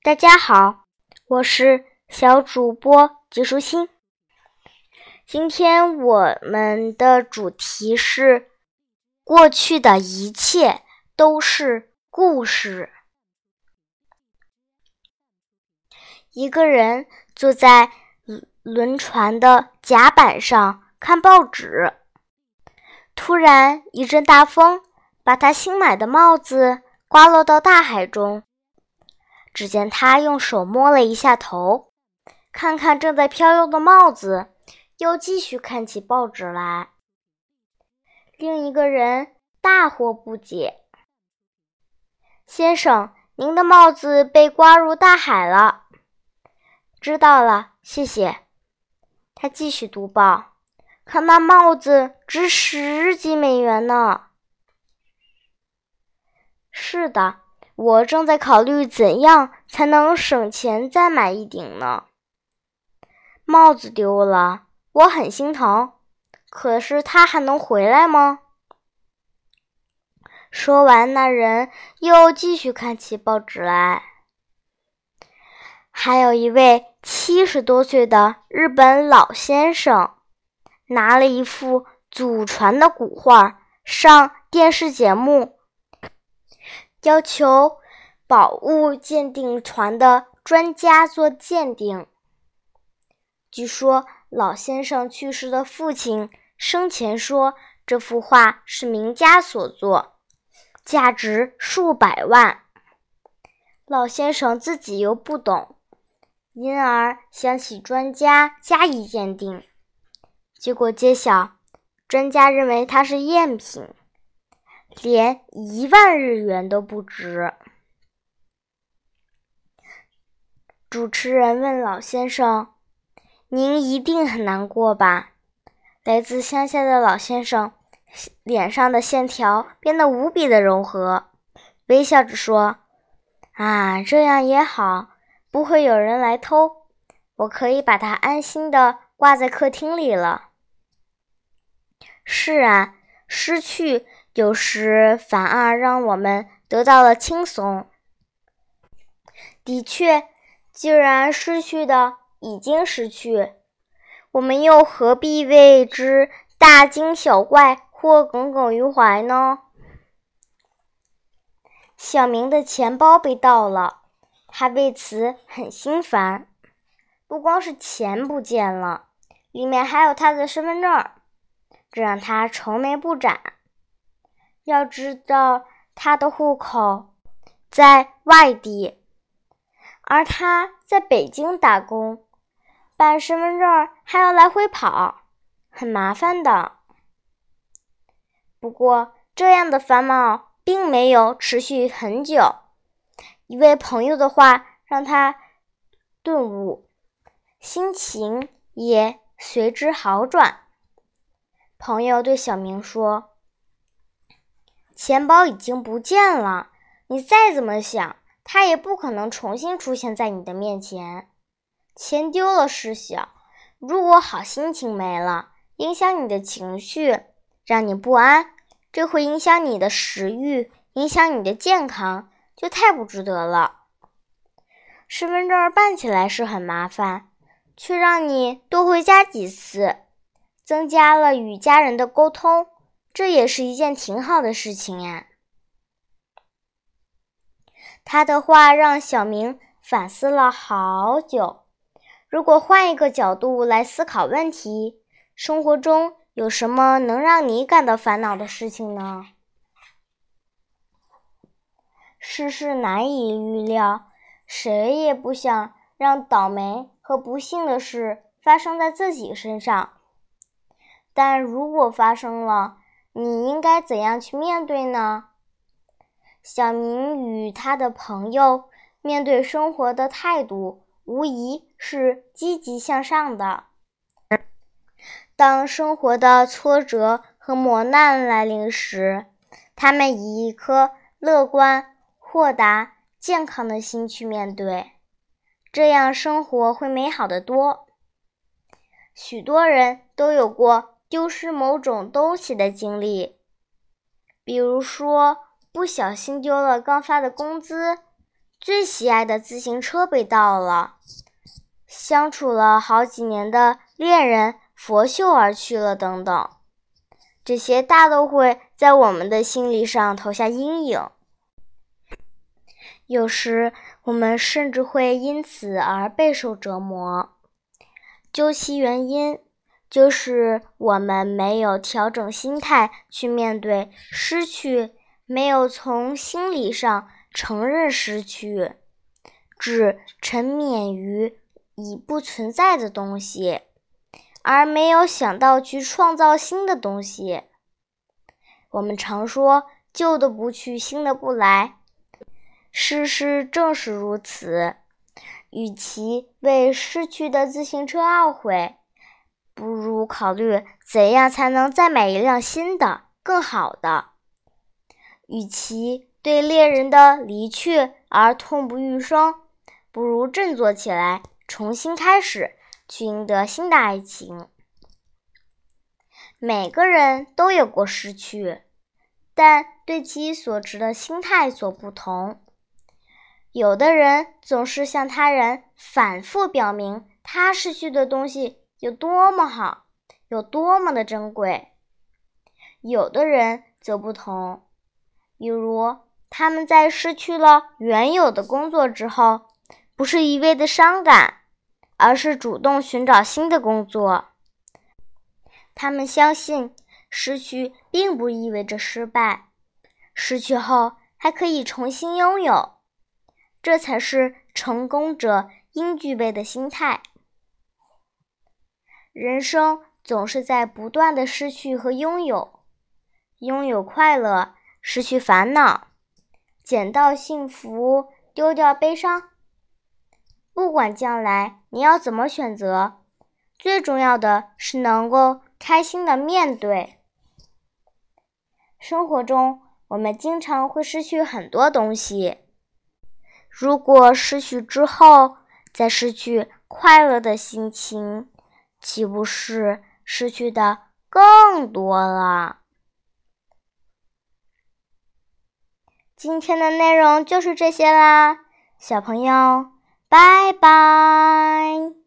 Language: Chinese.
大家好，我是小主播吉舒心。今天我们的主题是：过去的一切都是故事。一个人坐在轮船的甲板上看报纸，突然一阵大风把他新买的帽子刮落到大海中。只见他用手摸了一下头，看看正在飘悠的帽子，又继续看起报纸来。另一个人大惑不解：“先生，您的帽子被刮入大海了。”知道了，谢谢。他继续读报，可那帽子值十几美元呢。是的。我正在考虑怎样才能省钱再买一顶呢。帽子丢了，我很心疼。可是它还能回来吗？说完，那人又继续看起报纸来。还有一位七十多岁的日本老先生，拿了一幅祖传的古画上电视节目。要求宝物鉴定团的专家做鉴定。据说老先生去世的父亲生前说，这幅画是名家所作，价值数百万。老先生自己又不懂，因而想请专家加以鉴定。结果揭晓，专家认为它是赝品。连一万日元都不值。主持人问老先生：“您一定很难过吧？”来自乡下的老先生脸上的线条变得无比的柔和，微笑着说：“啊，这样也好，不会有人来偷，我可以把它安心的挂在客厅里了。”是啊，失去。有时反而让我们得到了轻松。的确，既然失去的已经失去，我们又何必为之大惊小怪或耿耿于怀呢？小明的钱包被盗了，他为此很心烦。不光是钱不见了，里面还有他的身份证，这让他愁眉不展。要知道，他的户口在外地，而他在北京打工，办身份证还要来回跑，很麻烦的。不过，这样的烦恼并没有持续很久。一位朋友的话让他顿悟，心情也随之好转。朋友对小明说。钱包已经不见了，你再怎么想，它也不可能重新出现在你的面前。钱丢了事小，如果好心情没了，影响你的情绪，让你不安，这会影响你的食欲，影响你的健康，就太不值得了。身份证办起来是很麻烦，却让你多回家几次，增加了与家人的沟通。这也是一件挺好的事情呀。他的话让小明反思了好久。如果换一个角度来思考问题，生活中有什么能让你感到烦恼的事情呢？世事难以预料，谁也不想让倒霉和不幸的事发生在自己身上。但如果发生了，你应该怎样去面对呢？小明与他的朋友面对生活的态度，无疑是积极向上的。当生活的挫折和磨难来临时，他们以一颗乐观、豁达、健康的心去面对，这样生活会美好的多。许多人都有过。丢失某种东西的经历，比如说不小心丢了刚发的工资，最喜爱的自行车被盗了，相处了好几年的恋人佛秀而去了，等等，这些大都会在我们的心理上投下阴影。有时，我们甚至会因此而备受折磨。究其原因，就是我们没有调整心态去面对失去，没有从心理上承认失去，只沉湎于已不存在的东西，而没有想到去创造新的东西。我们常说“旧的不去，新的不来”。事实正是如此。与其为失去的自行车懊悔，不如考虑怎样才能再买一辆新的、更好的。与其对恋人的离去而痛不欲生，不如振作起来，重新开始，去赢得新的爱情。每个人都有过失去，但对其所持的心态所不同。有的人总是向他人反复表明他失去的东西有多么好，有多么的珍贵。有的人则不同，比如他们在失去了原有的工作之后，不是一味的伤感，而是主动寻找新的工作。他们相信失去并不意味着失败，失去后还可以重新拥有。这才是成功者应具备的心态。人生总是在不断的失去和拥有，拥有快乐，失去烦恼，捡到幸福，丢掉悲伤。不管将来你要怎么选择，最重要的是能够开心的面对。生活中，我们经常会失去很多东西。如果失去之后再失去快乐的心情，岂不是失去的更多了？今天的内容就是这些啦，小朋友，拜拜。